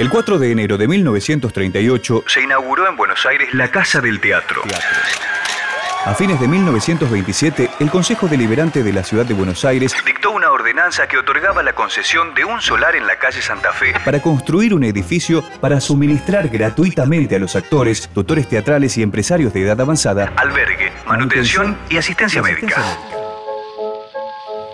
El 4 de enero de 1938 se inauguró en Buenos Aires la Casa del Teatro. A fines de 1927, el Consejo Deliberante de la Ciudad de Buenos Aires dictó una ordenanza que otorgaba la concesión de un solar en la calle Santa Fe para construir un edificio para suministrar gratuitamente a los actores, tutores teatrales y empresarios de edad avanzada albergue, manutención y asistencia médica.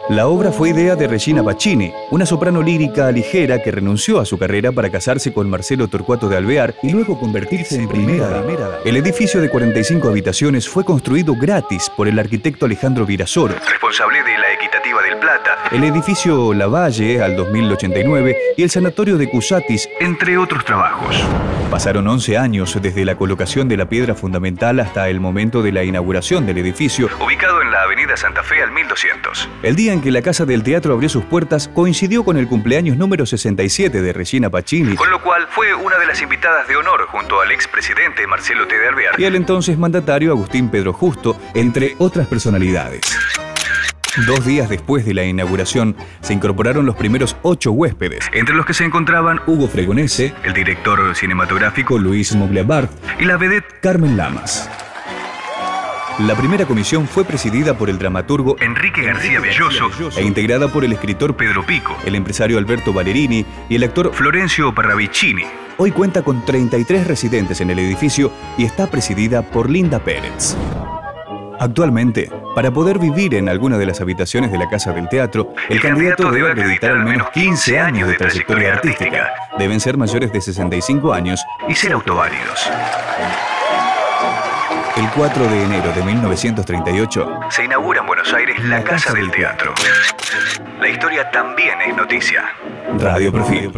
La obra fue idea de Regina Bacchini, una soprano lírica ligera que renunció a su carrera para casarse con Marcelo Torcuato de Alvear y luego convertirse en primera dama. El edificio de 45 habitaciones fue construido gratis por el arquitecto Alejandro Virasoro, responsable de la Equitativa del Plata, el edificio Lavalle al 2089 y el sanatorio de Cusatis, entre otros trabajos. Pasaron 11 años desde la colocación de la piedra fundamental hasta el momento de la inauguración del edificio, ubicado en la avenida Santa Fe al 1200. El día en que la Casa del Teatro abrió sus puertas coincidió con el cumpleaños número 67 de Regina Pacini, con lo cual fue una de las invitadas de honor junto al expresidente Marcelo T. de Alvear y al entonces mandatario Agustín Pedro Justo, entre otras personalidades. Dos días después de la inauguración, se incorporaron los primeros ocho huéspedes, entre los que se encontraban Hugo Fregonese, el director cinematográfico Luis Moglebart y la vedette Carmen Lamas. La primera comisión fue presidida por el dramaturgo Enrique García Belloso e integrada por el escritor Pedro Pico, el empresario Alberto Valerini y el actor Florencio Parravicini. Hoy cuenta con 33 residentes en el edificio y está presidida por Linda Pérez. Actualmente, para poder vivir en alguna de las habitaciones de la Casa del Teatro, el, candidato, debe acreditar al menos 15 años de trayectoria artística. Deben ser mayores de 65 años y ser autoválidos. El 4 de enero de 1938 se inaugura en Buenos Aires la Casa del Teatro. La historia también es noticia. Radio Perfil.